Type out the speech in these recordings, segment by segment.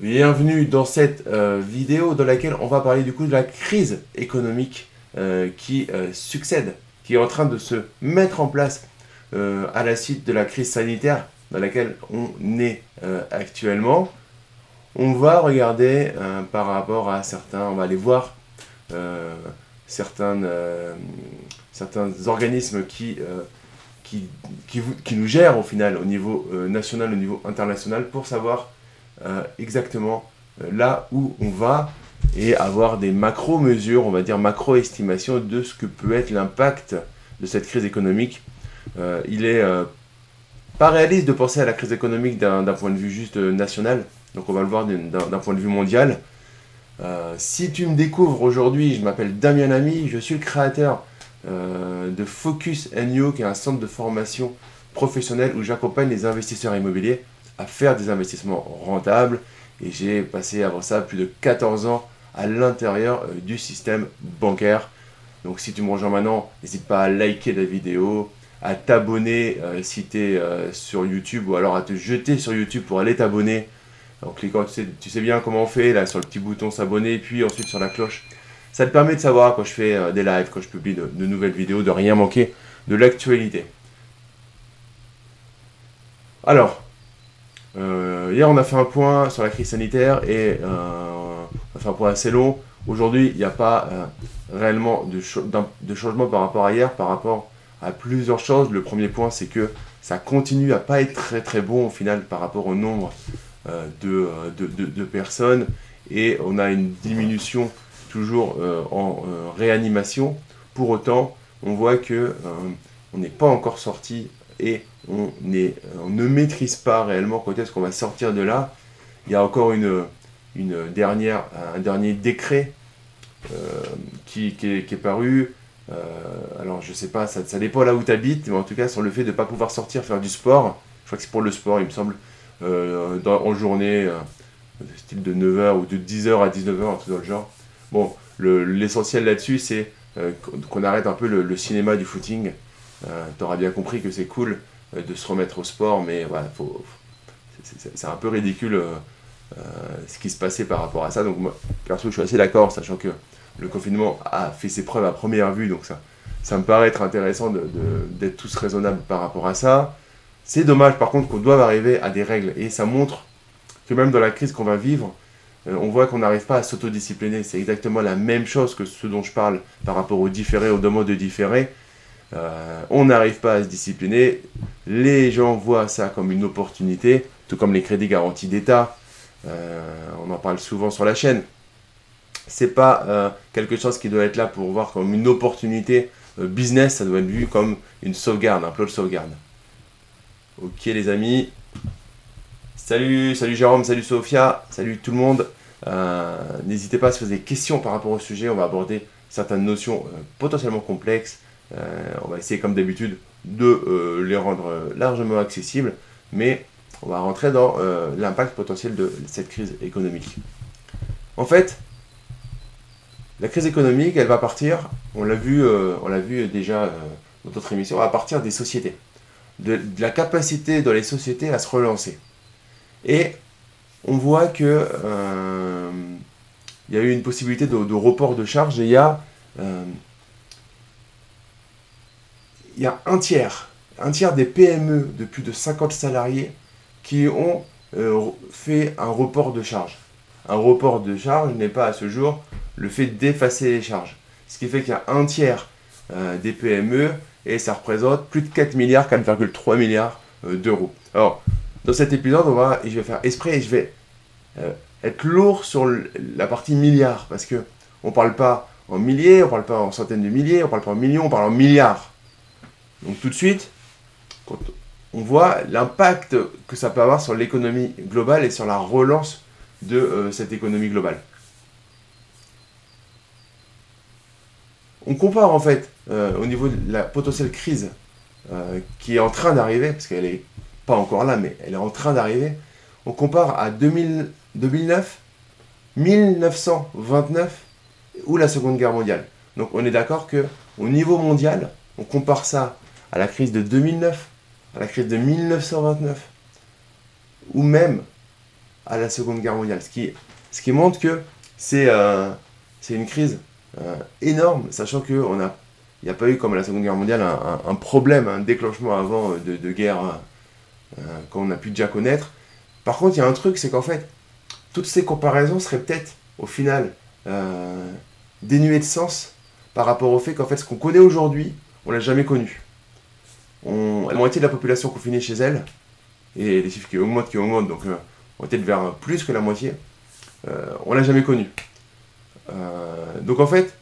Bienvenue dans cette euh, vidéo dans laquelle on va parler du coup de la crise économique euh, qui euh, succède, qui est en train de se mettre en place à la suite de la crise sanitaire dans laquelle on est actuellement. On va regarder par rapport à certains, on va aller voir certains, certains organismes qui, qui, qui, nous gèrent au final au niveau national, au niveau international pour savoir exactement euh, là où on va et avoir des macro-mesures, on va dire macro-estimations de ce que peut être l'impact de cette crise économique. Euh, il est pas réaliste de penser à la crise économique d'un point de vue juste national, donc on va le voir d'un point de vue mondial. si tu me découvres aujourd'hui, je m'appelle Damien Ami, je suis le créateur de Focus NU, qui est un centre de formation professionnelle où j'accompagne les investisseurs immobiliers à faire des investissements rentables. Et j'ai passé avant ça plus de 14 ans à l'intérieur euh, du système bancaire. Donc si tu me rejoins maintenant, n'hésite pas à liker la vidéo, à t'abonner euh, si tu es euh, sur YouTube ou alors à te jeter sur YouTube pour aller t'abonner. En cliquant, tu sais, tu sais, bien comment on fait là sur le petit bouton s'abonner, puis ensuite sur la cloche. Ça te permet de savoir quand je fais des lives, quand je publie de, de nouvelles vidéos, de rien manquer de l'actualité. Alors, euh, hier, on a fait un point sur la crise sanitaire et euh, on a fait un point assez long. Aujourd'hui, il n'y a pas euh, réellement de, changement par rapport à hier, par rapport à plusieurs choses. Le premier point, c'est que ça continue à pas être très très bon au final par rapport au nombre de, de, personnes et on a une diminution toujours en réanimation. Pour autant, on voit que on n'est pas encore sorti et on, ne maîtrise pas réellement quand est-ce qu'on va sortir de là. Il y a encore une, dernière, un dernier décret euh, qui, est, paru. Euh, alors je sais pas, ça, dépend là où tu habites, mais en tout cas sur le fait de ne pas pouvoir sortir faire du sport. Je crois que c'est pour le sport, il me semble, euh, en journée, style de 9h ou de 10h à 19h, tout dans le genre. Bon, l'essentiel là-dessus, c'est qu'on arrête un peu le, cinéma du footing. Tu auras bien compris que c'est cool euh, de se remettre au sport, mais voilà, c'est un peu ridicule euh, euh, ce qui se passait par rapport à ça. Donc moi, perso, je suis assez d'accord, sachant que le confinement a fait ses preuves à première vue, donc ça, ça me paraît être intéressant d'être tous raisonnables par rapport à ça. C'est dommage par contre qu'on doive arriver à des règles, et ça montre que même dans la crise qu'on va vivre, on voit qu'on n'arrive pas à s'autodiscipliner. C'est exactement la même chose que ce dont je parle par rapport au différé, au modes de différé. Euh, on n'arrive pas à se discipliner. Les gens voient ça comme une opportunité, tout comme les crédits garantis d'État. Euh, on en parle souvent sur la chaîne. C'est pas euh, quelque chose qui doit être là pour voir comme une opportunité business, ça doit être vu comme une sauvegarde, un plot de sauvegarde. Ok les amis. Salut, salut Jérôme, salut Sophia, salut tout le monde. N'hésitez pas à se poser des questions par rapport au sujet. On va aborder certaines notions potentiellement complexes on va essayer comme d'habitude de euh, les rendre euh, largement accessibles, mais on va rentrer dans l'impact potentiel de cette crise économique. En fait, la crise économique, elle va partir, on l'a vu, déjà dans d'autres émissions, va partir des sociétés, de, la capacité dans les sociétés à se relancer. Et on voit que il y a eu une possibilité de, report de charges et il y a il y a un tiers, un tiers des PME de plus de 50 salariés qui ont euh, fait un report de charge. Un report de charge n'est pas à ce jour le fait d'effacer les charges. Ce qui fait qu'il y a un tiers euh, des PME et ça représente plus de 4 milliards, 4,3 milliards euh, d'euros. Alors, dans cet épisode, on va, je vais faire esprit et je vais être lourd sur la partie milliards parce que on parle pas en milliers, on parle pas en centaines de milliers, on parle pas en millions, on parle en milliards. Donc tout de suite, on voit l'impact que ça peut avoir sur l'économie globale et sur la relance de euh, cette économie globale. On compare en fait euh, au niveau de la potentielle crise euh, qui est en train d'arriver, parce qu'elle n'est pas encore là, mais elle est en train d'arriver. On compare à 2009, 1929 ou la Seconde Guerre mondiale. Donc on est d'accord que au niveau mondial, on compare ça à la crise de 2009, à la crise de 1929, ou même à la Seconde Guerre mondiale. Ce qui, montre que c'est euh, une crise euh, énorme, sachant qu'il n'y a pas eu, comme à la Seconde Guerre mondiale, un, problème, un déclenchement avant de, de guerre qu'on a pu déjà connaître. Par contre, il y a un truc, c'est qu'en fait, toutes ces comparaisons seraient peut-être, au final, dénuées de sens par rapport au fait qu'en fait, ce qu'on connaît aujourd'hui, on l'a jamais connu. La moitié de la population confinée chez elle, et les chiffres qui augmentent, qui augmentent, donc euh, on est vers plus que la moitié, euh, on l'a jamais connu. Euh, donc en fait,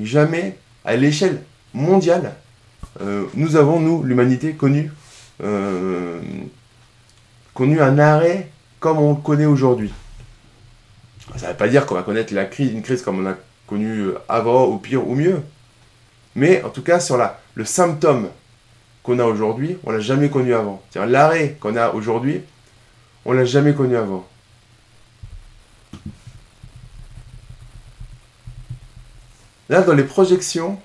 jamais à l'échelle mondiale, nous avons, nous, l'humanité, connu, connu un arrêt comme on le connaît aujourd'hui. Ça ne veut pas dire qu'on va connaître la crise, une crise comme on a connu avant, ou pire, ou mieux. Mais en tout cas, sur la, le symptôme qu'on a aujourd'hui, on l'a jamais connu avant. L'arrêt qu'on a aujourd'hui, on l'a jamais connu avant. Là, dans les projections,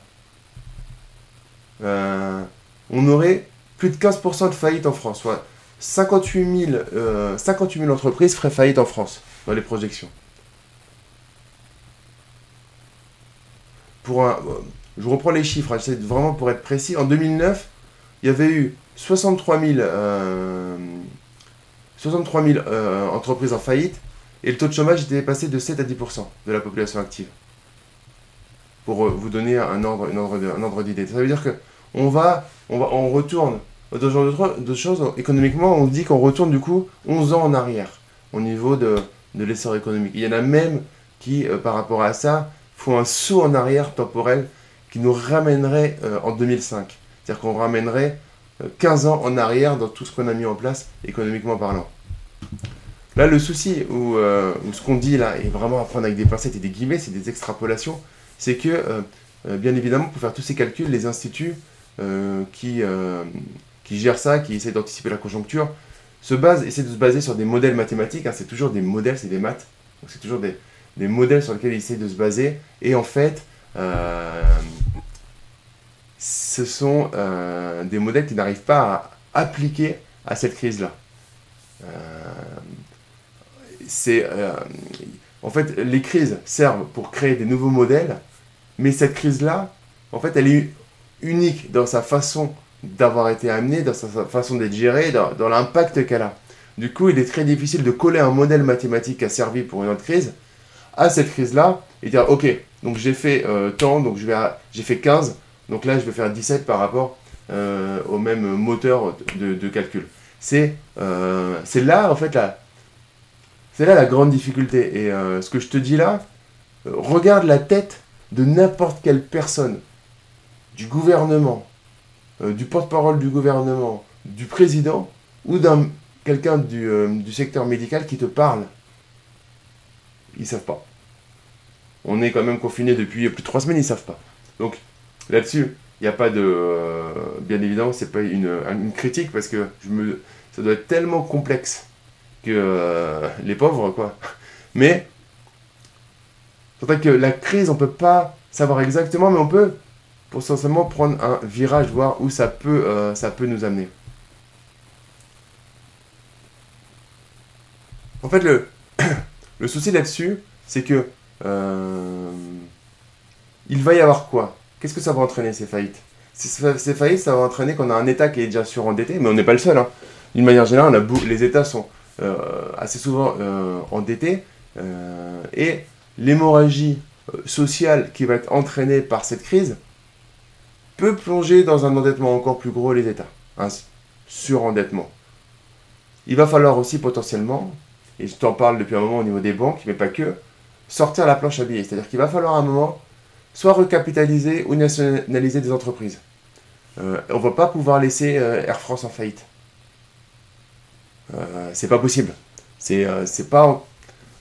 euh, on aurait plus de 15% de faillite en France. Soit 58 000, 58 000 entreprises feraient faillite en France, dans les projections. Pour un, je reprends les chiffres, hein, j'essaie vraiment pour être précis. En 2009, il y avait eu 63 000, euh, euh, entreprises en faillite et le taux de chômage était passé de 7 à 10% de la population active. Pour euh, vous donner un ordre, ordre d'idée. Ça veut dire que on va, on va, on retourne dans choses. Économiquement, on dit qu'on retourne du coup 11 ans en arrière au niveau de l'essor économique. Il y en a même qui, par rapport à ça, font un saut en arrière temporel qui nous ramènerait euh, en 2005. C'est-à-dire qu'on ramènerait 15 euh, ans en arrière dans tout ce qu'on a mis en place économiquement parlant. Là, le souci, euh, ou, ce qu'on dit là, et vraiment à prendre avec des pincettes et des guillemets, c'est des extrapolations, c'est que, bien évidemment, pour faire tous ces calculs, les instituts qui, qui gèrent ça, qui essaient d'anticiper la conjoncture, se basent, essaient de se baser sur des modèles mathématiques, hein, c'est toujours des modèles, c'est des maths, donc c'est toujours des, des modèles sur lesquels ils essaient de se baser, et en fait, euh, ce sont euh, des modèles qui n'arrivent pas à appliquer à cette crise-là. Euh, c'est, en fait, les crises servent pour créer des nouveaux modèles, mais cette crise-là, en fait, elle est unique dans sa façon d'avoir été amenée, dans sa façon d'être gérée, dans, dans l'impact qu'elle a. Du coup, il est très difficile de coller un modèle mathématique qui a servi pour une autre crise à cette crise-là et dire, ok, donc j'ai fait euh, tant, donc j'ai fait 15, donc là je vais faire 17 par rapport euh, au même moteur de, calcul. C'est euh, c'est là en fait la, c'est là la grande difficulté. Et ce que je te dis là, regarde la tête de n'importe quelle personne, du gouvernement, du porte-parole du gouvernement, du président ou d'un quelqu'un du, du secteur médical qui te parle. Ils savent pas on est quand même confiné depuis plus de trois semaines, ils savent pas. Donc là-dessus, il n'y a pas de. Euh, bien évidemment, c'est pas une, une, critique parce que je me, ça doit être tellement complexe que euh, les pauvres, quoi. Mais c'est que la crise, on peut pas savoir exactement, mais on peut potentiellement prendre un virage, voir où ça peut, euh, ça peut nous amener. En fait, le, le souci là-dessus, c'est que euh, il va y avoir quoi? Qu'est-ce que ça va entraîner ces faillites? Ces faillites, ça va entraîner qu'on a un État qui est déjà surendetté, mais on n'est pas le seul. Hein. D'une manière générale, les États sont euh, assez souvent euh, endettés, et l'hémorragie sociale qui va être entraînée par cette crise peut plonger dans un endettement encore plus gros les États, un surendettement. Il va falloir aussi potentiellement, et je t'en parle depuis un moment au niveau des banques, mais pas que, sortir la planche à billets. C'est-à-dire qu'il va falloir à un moment soit recapitaliser ou nationaliser des entreprises. Euh, on ne va pas pouvoir laisser euh, Air France en faillite. Euh, c'est pas possible. C'est, pas,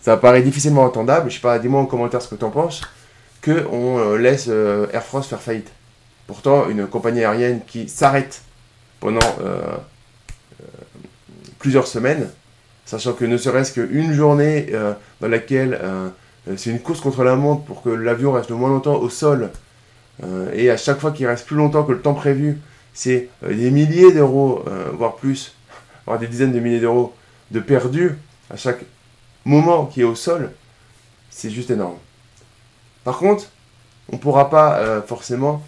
ça paraît difficilement entendable. Je sais pas, dis-moi en commentaire ce que tu en penses. Que on laisse Air France faire faillite. Pourtant, une compagnie aérienne qui s'arrête pendant plusieurs semaines, sachant que ne serait-ce qu'une journée dans laquelle c'est une course contre la montre pour que l'avion reste le moins longtemps au sol. Euh, et à chaque fois qu'il reste plus longtemps que le temps prévu, c'est euh, des milliers d'euros, voire plus, voire des dizaines de milliers d'euros de perdu à chaque moment qui est au sol, c'est juste énorme. Par contre, on ne pourra pas euh, forcément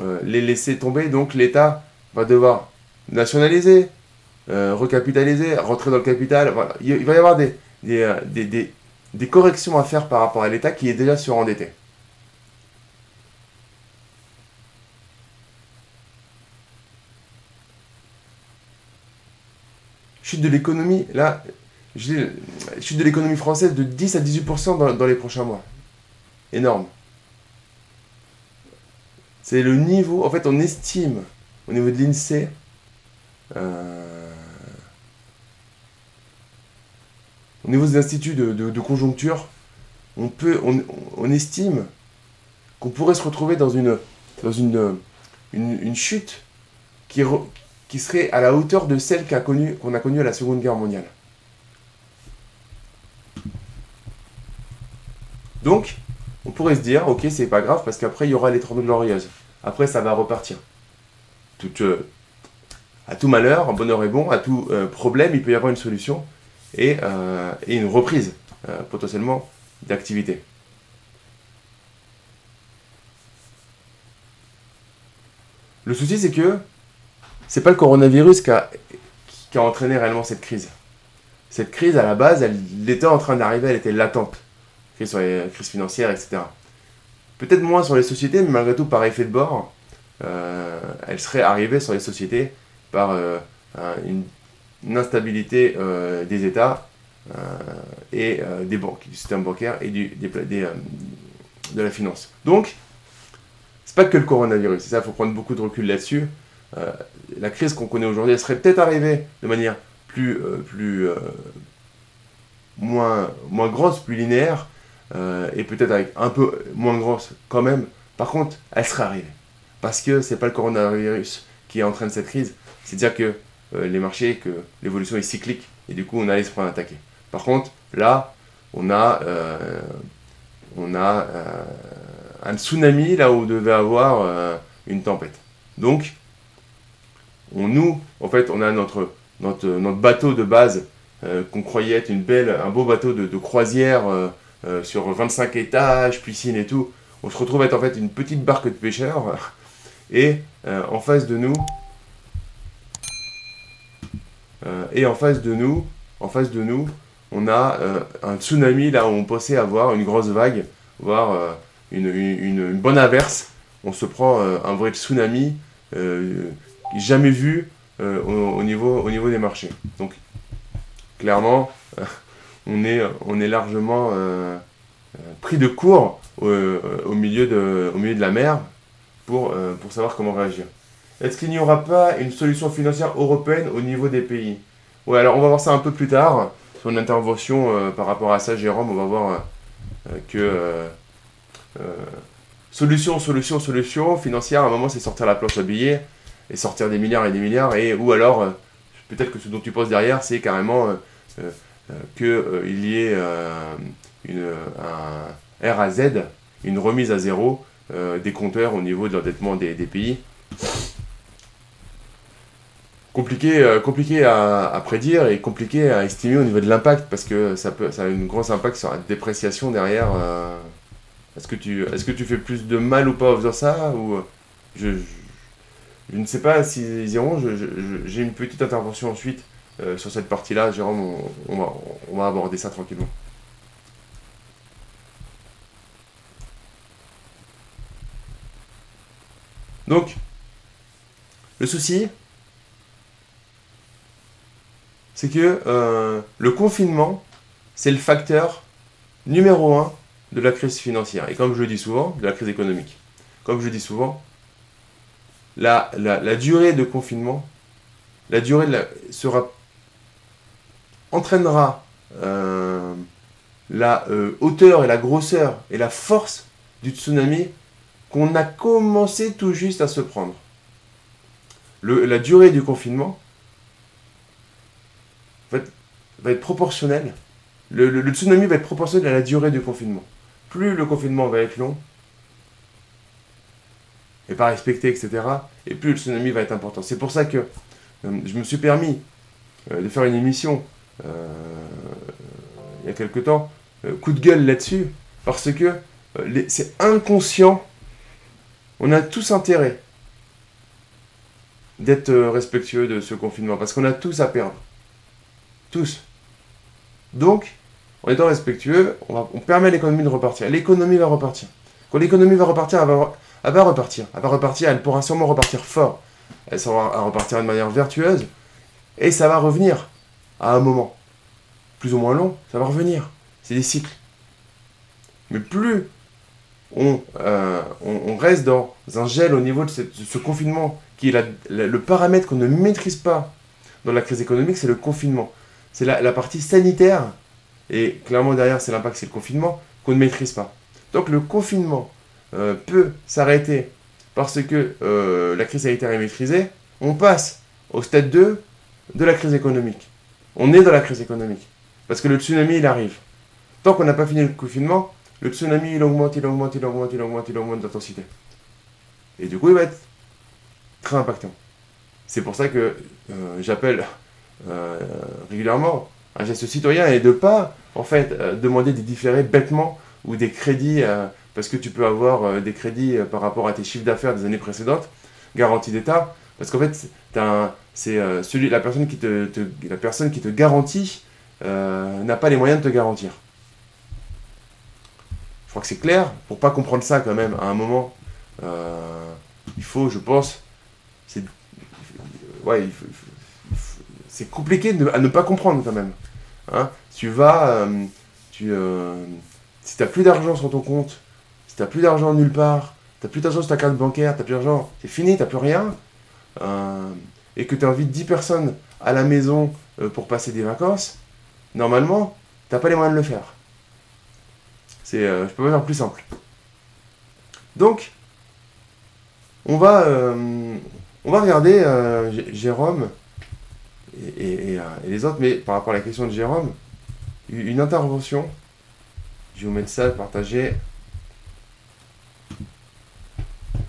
euh, les laisser tomber, donc l'État va devoir nationaliser, euh, recapitaliser, rentrer dans le capital. Il, va y avoir des corrections à faire par rapport à l'État qui est déjà surendetté. chute de l'économie, là, chute de l'économie française de 10 à 18% dans, les prochains mois. Énorme. C'est le niveau, en fait, on estime au niveau de l'INSEE, euh, au niveau des instituts de, conjoncture, on, peut, on, estime qu'on pourrait se retrouver dans une, dans une, chute qui, serait à la hauteur de celle qu'on a connue à la Seconde Guerre mondiale. Donc, on pourrait se dire, ok, c'est pas grave, parce qu'après, il y aura les 30 glorieuses. Après, ça va repartir. Euh, à tout malheur, bonheur est bon, à tout euh, problème, il peut y avoir une solution et, euh, et une reprise, potentiellement, d'activité. Le souci, c'est que c'est pas le coronavirus qui a, entraîné réellement cette crise. Cette crise, à la base, elle, était en train d'arriver, elle était latente. Crise, sur etc. Peut-être moins sur les sociétés, mais malgré tout, par effet de bord, euh, elle serait arrivée sur les sociétés par euh, une, instabilité euh, des États et des banques, du système bancaire et du, des, de la finance. Donc, c'est pas que le coronavirus, c'est ça, il faut prendre beaucoup de recul là-dessus. Euh, la crise qu'on connaît aujourd'hui, elle serait peut-être arrivée de manière plus, euh, plus euh, moins, moins grosse, plus linéaire, et peut-être avec un peu moins grosse quand même. Par contre, elle serait arrivée. Parce que c'est pas le coronavirus qui entraîne cette crise, c'est-à-dire que les marchés, que l'évolution est cyclique, et du coup on a se prendre attaquer. Par contre, là, on a, on a un tsunami là où on devait avoir une tempête. Donc, on, nous, en fait, on a notre, notre, notre bateau de base euh, qu'on croyait être une belle, un beau bateau de, croisière euh, euh, sur 25 étages, piscine et tout. On se retrouve être en fait une petite barque de pêcheurs. Et en face de nous, et en face de nous, en face de nous, on a un tsunami là où on pensait avoir une grosse vague, voire une, une, bonne averse. On se prend un vrai tsunami jamais vu euh, au, niveau, au niveau des marchés. Donc, clairement, euh, on, est, largement euh, pris de court au, milieu de, la mer pour savoir comment réagir. Est-ce qu'il n'y aura pas une solution financière européenne au niveau des pays? Ouais, alors on va voir ça un peu plus tard. Une intervention par rapport à ça, Jérôme, on va voir que solution, solution, solution financière, à un moment c'est sortir la planche à billets et sortir des milliards et des milliards, et, ou alors, euh, peut-être que ce dont tu penses derrière, c'est carrément euh, euh, qu'il y ait une, un R à Z, une remise à zéro des compteurs au niveau de l'endettement des, pays. Compliqué, compliqué à, prédire et compliqué à estimer au niveau de l'impact parce que ça, peut, ça a un gros impact sur la dépréciation derrière. est-ce que, tu, est-ce que tu fais plus de mal ou pas en faisant ça ou, je, je ne sais pas s'ils iront, j'ai une petite intervention ensuite euh, sur cette partie-là. Jérôme, on, va, aborder ça tranquillement. Donc, le souci, c'est que euh, le confinement, c'est le facteur numéro un de la crise financière. Et comme je le dis souvent, de la crise économique. Comme je le dis souvent, la, durée de confinement, la durée sera entraînera euh, la euh, hauteur et la grosseur et la force du tsunami qu'on a commencé tout juste à se prendre. la durée du confinement être, proportionnelle. le, tsunami va être proportionnel à la durée du confinement. Plus le confinement va être long, et pas respecté, etc. Et plus le tsunami va être important. C'est pour ça que euh, je me suis permis euh, de faire une émission il y a quelque temps, coup de gueule là-dessus, parce que c'est inconscient. On a tous intérêt d'être respectueux de ce confinement, parce qu'on a tous à perdre. Tous. Donc, en étant respectueux, on, permet à l'économie de repartir. L'économie va repartir. Quand l'économie va repartir, elle va, repartir. Elle repartir, elle pourra sûrement repartir fort. Elle saura repartir de manière vertueuse. Et ça va revenir à un moment. Plus ou moins long, ça va revenir. C'est des cycles. Mais plus on, euh, reste dans un gel au niveau de, ce confinement, qui est le paramètre qu'on ne maîtrise pas dans la crise économique, c'est le confinement. C'est la partie sanitaire et clairement, derrière, c'est l'impact, c'est le confinement qu'on ne maîtrise pas. Donc le confinement euh, peut s'arrêter parce que euh, la crise sanitaire est maîtrisée. On passe au stade 2 de la crise économique. On est dans la crise économique. Parce que le tsunami, il arrive. Tant qu'on n'a pas fini le confinement, le tsunami, il augmente, il augmente, il augmente, il augmente, il augmente d'intensité. Et du coup, il va être très impactant. C'est pour ça que euh, j'appelle régulièrement un geste citoyen et de pas en fait euh, demander des différés bêtement ou des crédits euh, parce que tu peux avoir euh, des crédits par rapport à tes chiffres d'affaires des années précédentes, garantie d'État, parce qu'en fait c'est celui la personne qui te, la personne qui te garantit n'a pas les moyens de te garantir. Je crois que c'est clair. Pour pas comprendre ça quand même à un moment, il faut, je pense, ouais, il faut, c'est compliqué à ne pas comprendre quand même. Hein. tu vas, euh, tu, euh, si tu n'as plus d'argent sur ton compte, si tu n'as plus d'argent nulle part, tu n'as plus d'argent sur ta carte bancaire, tu n'as plus d'argent, c'est fini, tu n'as plus rien, euh, et que tu invites 10 personnes à la maison pour passer des vacances, normalement, tu n'as pas les moyens de le faire. C'est, je peux pas faire plus simple. Donc, on va, on va regarder Jérôme euh, et, les autres. Mais par rapport à la question de Jérôme, une intervention, je vais vous mettre ça, partager,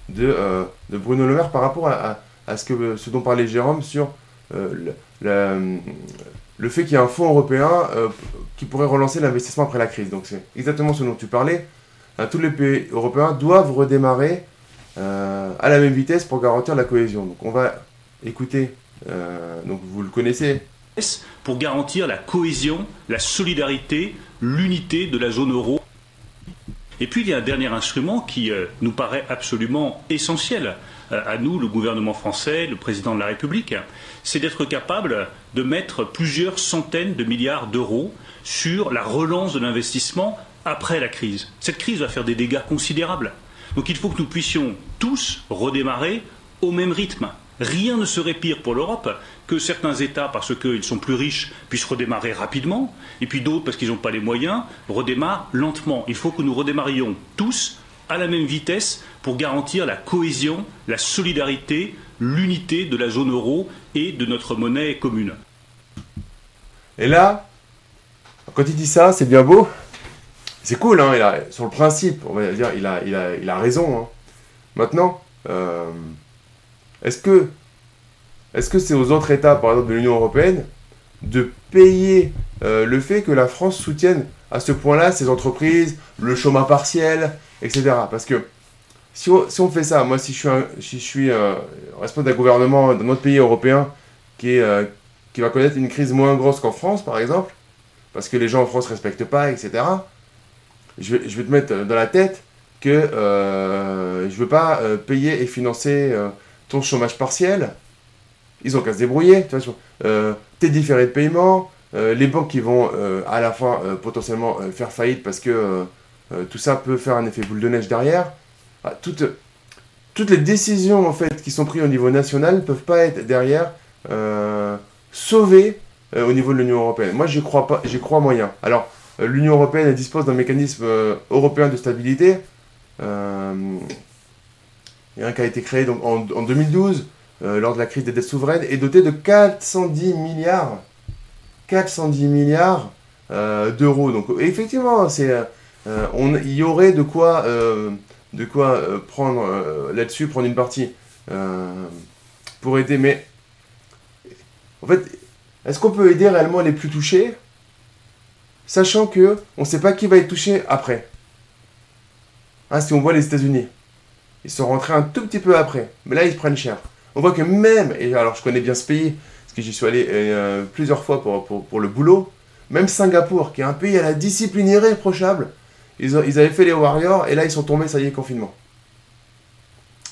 de, euh, de Bruno Le Maire par rapport à, ce, dont parlait Jérôme sur euh, le, fait qu'il y a un fonds européen qui pourrait relancer l'investissement après la crise. Donc c'est exactement ce dont tu parlais. tous les pays européens doivent redémarrer à la même vitesse pour garantir la cohésion. Donc on va écouter donc vous le connaissez. Pour garantir la cohésion, la solidarité, l'unité de la zone euro. Et puis il y a un dernier instrument qui euh, nous paraît absolument essentiel euh, à nous, le gouvernement français, le président de la République, c'est d'être capable de mettre plusieurs centaines de milliards d'euros sur la relance de l'investissement après la crise. Cette crise va faire des dégâts considérables. Donc il faut que nous puissions tous redémarrer au même rythme. Rien ne serait pire pour l'Europe que certains États, parce qu'ils sont plus riches, puissent redémarrer rapidement, et puis d'autres, parce qu'ils n'ont pas les moyens, redémarrent lentement. Il faut que nous redémarrions tous à la même vitesse pour garantir la cohésion, la solidarité, l'unité de la zone euro et de notre monnaie commune. Et là, quand il dit ça, c'est bien beau. C'est cool, hein, sur le principe, on va dire, il a, il a, raison. Hein. Maintenant, euh, est-ce que c'est aux autres États, par exemple de l'Union européenne, de payer euh, le fait que la France soutienne à ce point-là ces entreprises, le chômage partiel, etc. Parce que si on, fait ça, moi si je suis, si je suis euh, responsable d'un gouvernement d'un autre pays européen euh, qui va connaître une crise moins grosse qu'en France, par exemple, parce que les gens en France ne respectent pas, etc., je vais, je vais te mettre dans la tête que je ne veux pas payer et financer ton chômage partiel, ils ont qu'à se débrouiller. Tu euh, tes différés de paiement, euh, les banques qui vont euh, à la fin potentiellement faire faillite parce que tout ça peut faire un effet boule de neige derrière. Ah, toutes, les décisions en fait qui sont prises au niveau national ne peuvent pas être derrière sauvées au niveau de l'Union européenne. Moi, j'y crois pas, j'y crois moyen. Alors, l'Union européenne dispose d'un mécanisme européen de stabilité qui a été créé donc, en, 2012 euh, lors de la crise des dettes souveraines est doté de 410 milliards 410 milliards euh, d'euros. Donc effectivement, c'est euh, il y aurait de quoi de quoi prendre là-dessus, prendre une partie pour aider. Mais en fait, est-ce qu'on peut aider réellement les plus touchés, sachant que on ne sait pas qui va être touché après? Hein, Si on voit les États-Unis, ils sont rentrés un tout petit peu après, mais là ils se prennent cher. On voit que même, et alors je connais bien ce pays, parce que j'y suis allé euh, plusieurs fois pour, pour, le boulot, même Singapour, qui est un pays à la discipline irréprochable, ils, avaient fait les Warriors, et là ils sont tombés, ça y est, confinement.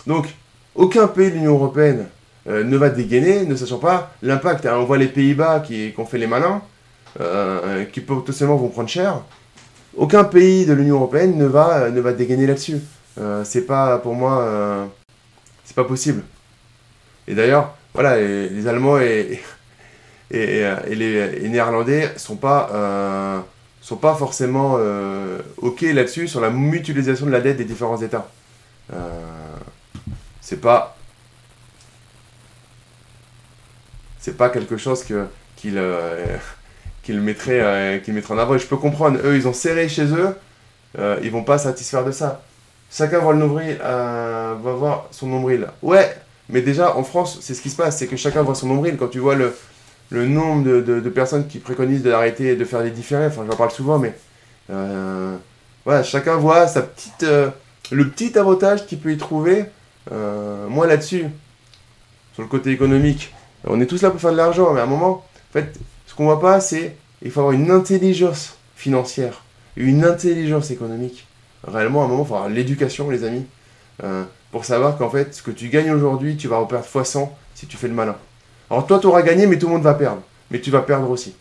Donc, aucun pays de l'Union Européenne euh, ne va dégainer, ne sachant pas l'impact. on voit les Pays-Bas qui, ont fait les malins, euh, qui potentiellement vont prendre cher. Aucun pays de l'Union Européenne ne va, ne va dégainer là-dessus. Euh, c'est pas, pour moi, c'est pas possible. Et d'ailleurs, voilà, les, Allemands et, les, Néerlandais sont pas, sont pas forcément ok là-dessus sur la mutualisation de la dette des différents États. c'est pas c'est pas quelque chose que qu'il euh, mettrait euh, mettrait en avant. Et je peux comprendre, eux ils ont serré chez eux, euh, ils vont pas satisfaire de ça. Chacun va le nombril, va voir son nombril. Ouais, mais déjà en France, c'est ce qui se passe, c'est que chacun voit son nombril. Quand tu vois le, le nombre de, de, personnes qui préconisent d'arrêter et de faire des différés, enfin j'en parle souvent, mais voilà, chacun voit sa petite, le petit avantage qu'il peut y trouver. moi là-dessus, sur le côté économique, on est tous là pour faire de l'argent, mais à un moment, en fait, ce qu'on voit pas, c'est il faut avoir une intelligence financière, une intelligence économique. Réellement, à un moment, il l'éducation, les amis, euh, pour savoir qu'en fait, ce que tu gagnes aujourd'hui, tu vas en perdre fois 100 si tu fais le malin. Alors toi, tu auras gagné, mais tout le monde va perdre. Mais tu vas perdre aussi.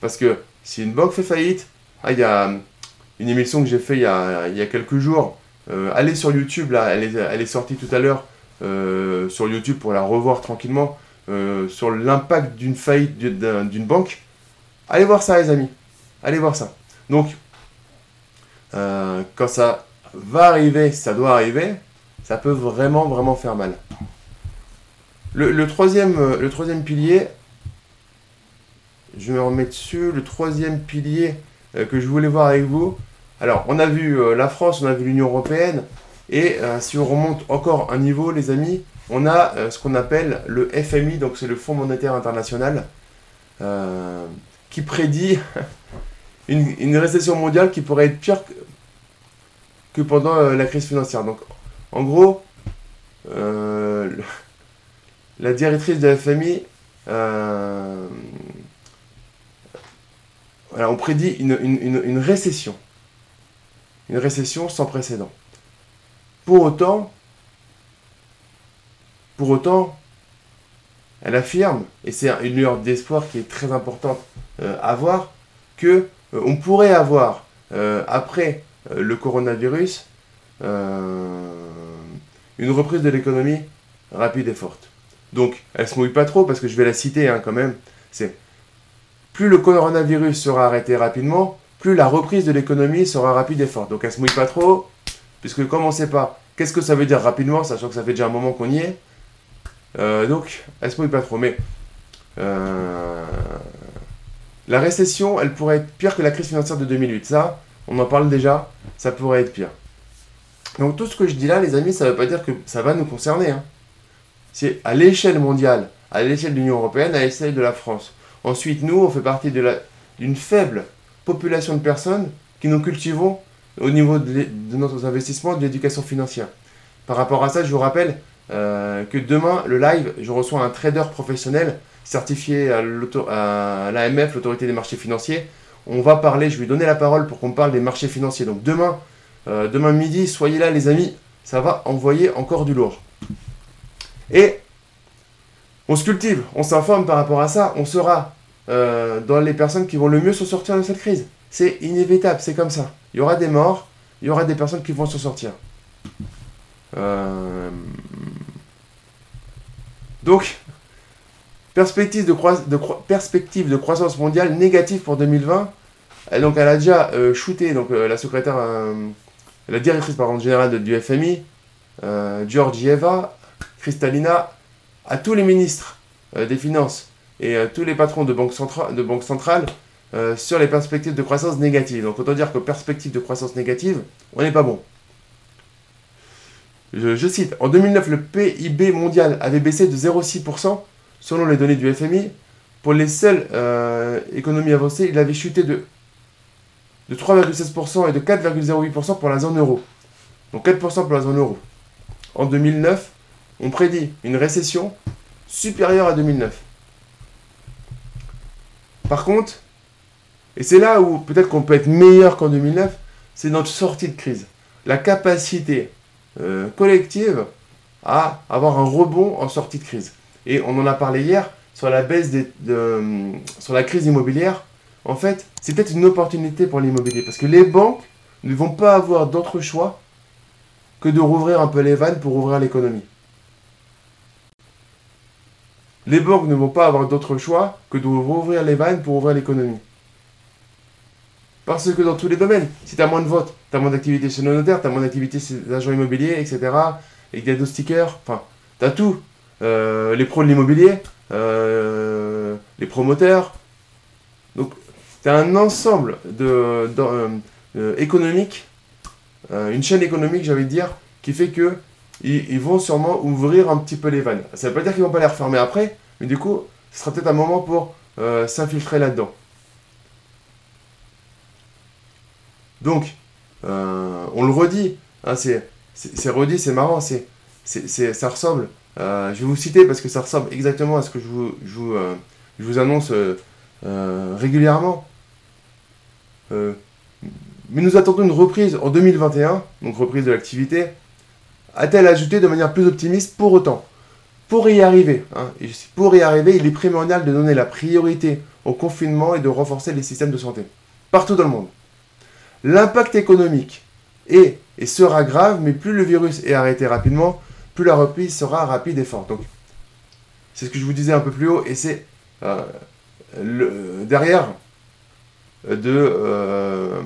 Parce que si une banque fait faillite, ah, il y a une émission que j'ai fait il y a, quelques jours. Euh, allez sur YouTube, là, elle est, elle est sortie tout à l'heure euh, sur YouTube pour la revoir tranquillement. Euh, sur l'impact d'une faillite d'une banque, allez voir ça les amis. Allez voir ça. Donc, euh, quand ça va arriver, ça doit arriver, ça peut vraiment, vraiment faire mal. Le, troisième, euh, le troisième pilier, je me remets dessus, le troisième pilier que je voulais voir avec vous. Alors, on a vu la France, on a vu l'Union Européenne, et si on remonte encore un niveau, les amis, on a euh, ce qu'on appelle le FMI, donc c'est le Fonds monétaire international, euh, qui prédit une, récession mondiale qui pourrait être pire que, pendant euh, la crise financière. Donc, en gros, la directrice de FMI, on prédit une récession. Une récession sans précédent. Pour autant, pour autant, elle affirme, et c'est une lueur d'espoir qui est très importante euh, à voir, que euh, on pourrait avoir, euh, après le coronavirus, une reprise de l'économie rapide et forte. Donc, elle se mouille pas trop, parce que je vais la citer hein, quand même, c'est plus le coronavirus sera arrêté rapidement, plus la reprise de l'économie sera rapide et forte. Donc elle se mouille pas trop, puisque comme on ne sait pas qu'est-ce que ça veut dire rapidement, sachant que ça fait déjà un moment qu'on y est, euh, donc, elle se mouille pas trop. Mais euh, la récession, elle pourrait être pire que la crise financière de 2008. Ça, on en parle déjà, ça pourrait être pire. Donc tout ce que je dis là, les amis, ça ne veut pas dire que ça va nous concerner. Hein. C'est à l'échelle mondiale, à l'échelle de l'Union Européenne, à l'échelle de la France. Ensuite, nous, on fait partie d'une faible population de personnes qui nous cultivons au niveau de, nos investissements de l'éducation financière. Par rapport à ça, je vous rappelle, euh, que demain, le live, je reçois un trader professionnel certifié à l'AMF, l'autorité des marchés financiers. On va parler, je vais lui donner la parole pour qu'on parle des marchés financiers. Donc demain, euh, demain midi, soyez là les amis, ça va envoyer encore du lourd. Et on se cultive, on s'informe par rapport à ça, on sera euh, dans les personnes qui vont le mieux se sortir de cette crise. C'est inévitable, c'est comme ça. Il y aura des morts, il y aura des personnes qui vont s'en sortir. Euh, donc, perspective de, de, de croissance mondiale négative pour 2020. Et donc, elle a déjà euh, shooté donc, euh, la secrétaire, la directrice par générale du FMI, Georgieva, Kristalina, à tous les ministres des Finances et tous les patrons de banques de banque centrales sur les perspectives de croissance négative. Donc, autant dire que perspective de croissance négative, on n'est pas bon. Je, cite, en 2009, le PIB mondial avait baissé de 0,6% selon les données du FMI pour les seules euh, économies avancées, il avait chuté de, de 3,16% et de 4,08% pour la zone euro. Donc 4% pour la zone euro. En 2009, on prédit une récession supérieure à 2009. Par contre, et c'est là où peut-être qu'on peut être meilleur qu'en 2009, c'est notre sortie de crise. La capacité euh, collective à avoir un rebond en sortie de crise. Et on en a parlé hier sur la baisse des, de, sur la crise immobilière. En fait, c'est peut-être une opportunité pour l'immobilier parce que les banques ne vont pas avoir d'autre choix que de rouvrir un peu les vannes pour ouvrir l'économie. Les banques ne vont pas avoir d'autre choix que de rouvrir les vannes pour ouvrir l'économie. Parce que dans tous les domaines, si tu as moins de votes, tu as moins d'activité chez nos notaires, tu as moins d'activité chez les agents immobiliers, etc., et diagnostiqueurs, enfin, tu as tout. Euh, les pros de l'immobilier, euh, les promoteurs. Donc, as un ensemble euh, économique, une chaîne économique, j'avais dire, qui fait que ils, vont sûrement ouvrir un petit peu les vannes. Ça ne veut pas dire qu'ils vont pas les refermer après, mais du coup, ce sera peut-être un moment pour s'infiltrer là-dedans. Donc, on le redit, hein, c'est redit, c'est marrant, c'est ça ressemble. Euh, je vais vous citer parce que ça ressemble exactement à ce que je vous, euh, annonce régulièrement. mais nous attendons une reprise en 2021, donc reprise de l'activité. A-t-elle ajouté de manière plus optimiste pour autant Pour y arriver, hein, pour y arriver, il est primordial de donner la priorité au confinement et de renforcer les systèmes de santé partout dans le monde. L'impact économique est et sera grave, mais plus le virus est arrêté rapidement, plus la reprise sera rapide et forte. Donc, c'est ce que je vous disais un peu plus haut, et c'est euh, derrière de euh,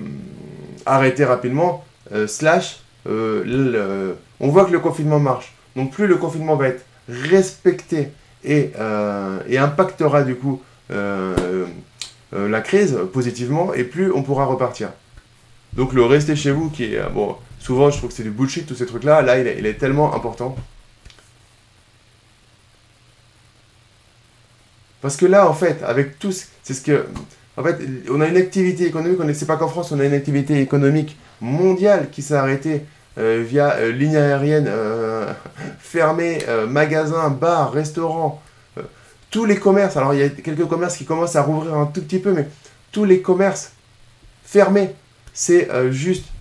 arrêter rapidement, euh, slash, on voit que le confinement marche. Donc, plus le confinement va être respecté et, impactera du coup la crise positivement, et plus on pourra repartir. Donc le rester chez vous, qui est, euh, bon, souvent je trouve que c'est du bullshit, tous ces trucs-là, là, il, est, tellement important. Parce que là, en fait, avec tous, c'est ce que, en fait, on a une activité économique, on ne sait pas qu'en France, on a une activité économique mondiale qui s'est arrêtée euh, via euh, ligne aérienne fermée, magasins, bars, restaurants, tous les commerces. Alors, il y a quelques commerces qui commencent à rouvrir un tout petit peu, mais tous les commerces fermés c'est euh, juste euh,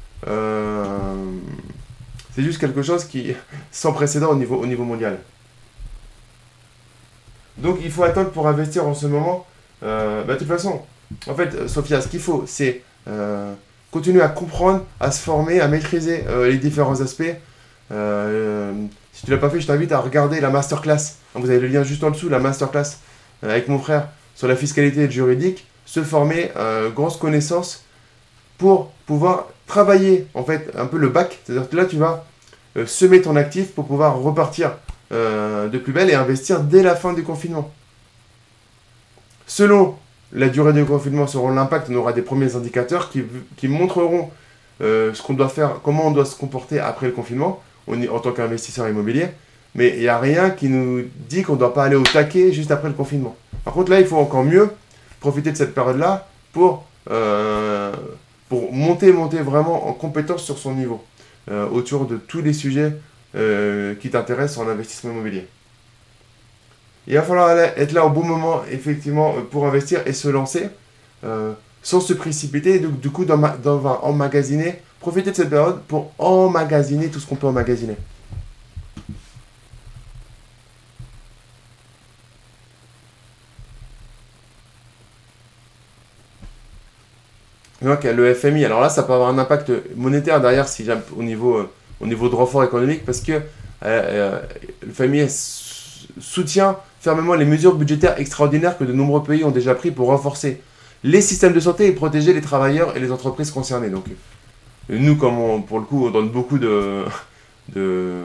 c'est juste quelque chose qui sans précédent au niveau, au niveau mondial. Donc il faut attendre pour investir en ce moment. Euh, bah, de toute façon, en fait, Sophia, ce qu'il faut, c'est continuer à comprendre, à se former, à maîtriser les différents aspects. si tu l'as pas fait, je t'invite à regarder la masterclass. Vous avez le lien juste en dessous, la masterclass avec mon frère sur la fiscalité et le juridique. Se former, grosse connaissance pour pouvoir travailler en fait un peu le bac. C'est-à-dire que là, tu vas euh, semer ton actif pour pouvoir repartir euh, de plus belle et investir dès la fin du confinement. Selon la durée du confinement, selon l'impact, on aura des premiers indicateurs qui, montreront euh, ce qu'on doit faire, comment on doit se comporter après le confinement on en tant qu'investisseur immobilier. Mais il n'y a rien qui nous dit qu'on ne doit pas aller au taquet juste après le confinement. Par contre, là, il faut encore mieux profiter de cette période-là pour pour monter, monter vraiment en compétence sur son niveau, euh, autour de tous les sujets euh, qui t'intéressent en investissement immobilier. Il va falloir être là au bon moment, effectivement, pour investir et se lancer, euh, sans se précipiter, et du, coup, emmagasiner, profiter de cette période pour emmagasiner tout ce qu'on peut emmagasiner. Le FMI, alors là, ça peut avoir un impact monétaire derrière si au niveau, euh, au niveau de renfort économique, parce que euh, euh, le FMI soutient fermement les mesures budgétaires extraordinaires que de nombreux pays ont déjà pris pour renforcer les systèmes de santé et protéger les travailleurs et les entreprises concernées. Donc nous, comme pour le coup, on donne beaucoup de, de...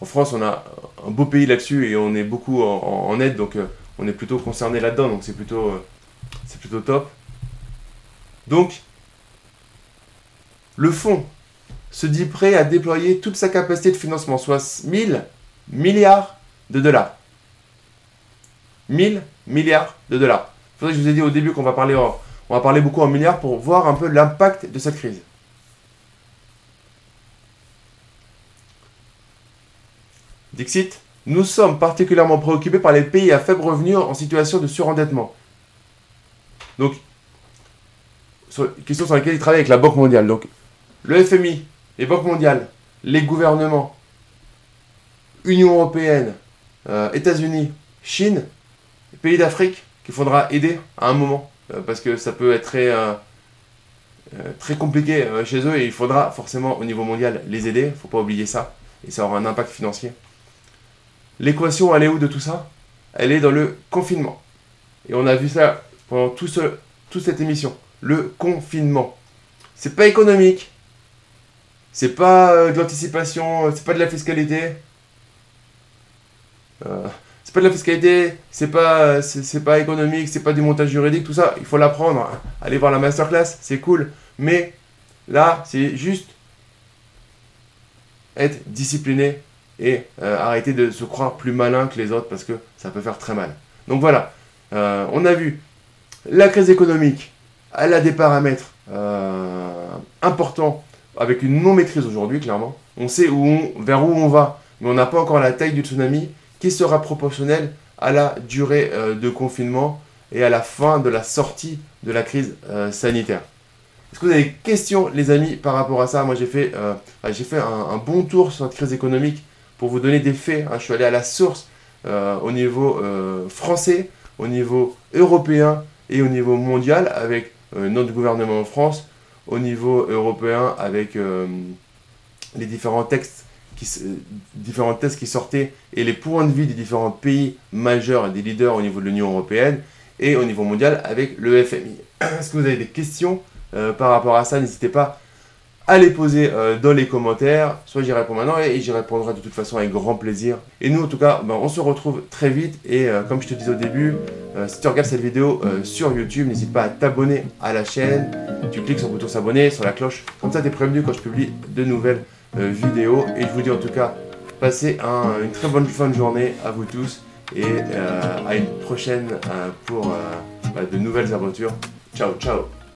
En France, on a un beau pays là-dessus et on est beaucoup en, aide, donc on est plutôt concerné là-dedans, donc c'est plutôt, c'est plutôt top. Donc, le fonds se dit prêt à déployer toute sa capacité de financement, soit 1000 milliards de dollars. 1000 milliards de dollars. C'est pour que je vous ai dit au début qu'on va parler on va parler beaucoup en milliards pour voir un peu l'impact de cette crise. Dixit, nous sommes particulièrement préoccupés par les pays à faible revenu en situation de surendettement. Donc, question sur laquelle il travaille avec la Banque mondiale. Donc, le FMI, les banques mondiales, les gouvernements, Union européenne, euh, États-Unis, Chine, pays d'Afrique qu'il faudra aider à un moment euh, parce que ça peut être très, euh, compliqué chez eux et il faudra forcément au niveau mondial les aider, il ne faut pas oublier ça et ça aura un impact financier. L'équation, elle est où de tout ça? Elle est dans le confinement. Et on a vu ça pendant toute cette émission. Le confinement. C'est pas économique. C'est pas de l'anticipation. C'est pas de la fiscalité. Euh, c'est pas de la fiscalité, c'est pas, pas économique, c'est pas du montage juridique, tout ça, il faut l'apprendre. Allez voir la masterclass, c'est cool. Mais là, c'est juste être discipliné et euh, arrêter de se croire plus malin que les autres parce que ça peut faire très mal. Donc voilà, euh, on a vu la crise économique, elle a des paramètres importants avec une non-maîtrise aujourd'hui, clairement. On sait où vers où on va, mais on n'a pas encore la taille du tsunami qui sera proportionnel à la durée euh, de confinement et à la fin de la sortie de la crise euh, sanitaire. Est-ce que vous avez des questions, les amis, par rapport à ça? Moi, j'ai fait, euh, j'ai fait un, bon tour sur cette crise économique pour vous donner des faits. Hein. Je suis allé à la source au niveau français, au niveau européen et au niveau mondial avec notre gouvernement en France, au niveau européen avec les différents textes différents tests qui sortaient et les points de vue des différents pays majeurs et des leaders au niveau de l'Union européenne et au niveau mondial avec le FMI. Est-ce que vous avez des questions euh, par rapport à ça? N'hésitez pas à les poser euh, dans les commentaires. Soit j'y réponds maintenant et, j'y répondrai de toute façon avec grand plaisir. Et nous, en tout cas, ben, on se retrouve très vite. Et euh, comme je te disais au début, si tu regardes cette vidéo sur YouTube, n'hésite pas à t'abonner à la chaîne. Tu cliques sur le bouton s'abonner, sur la cloche. Comme ça, tu es prévenu quand je publie de nouvelles euh, vidéo. Et je vous dis en tout cas, passez une très bonne fin de journée à vous tous et euh, à une prochaine euh, pour bah, de nouvelles aventures. Ciao, ciao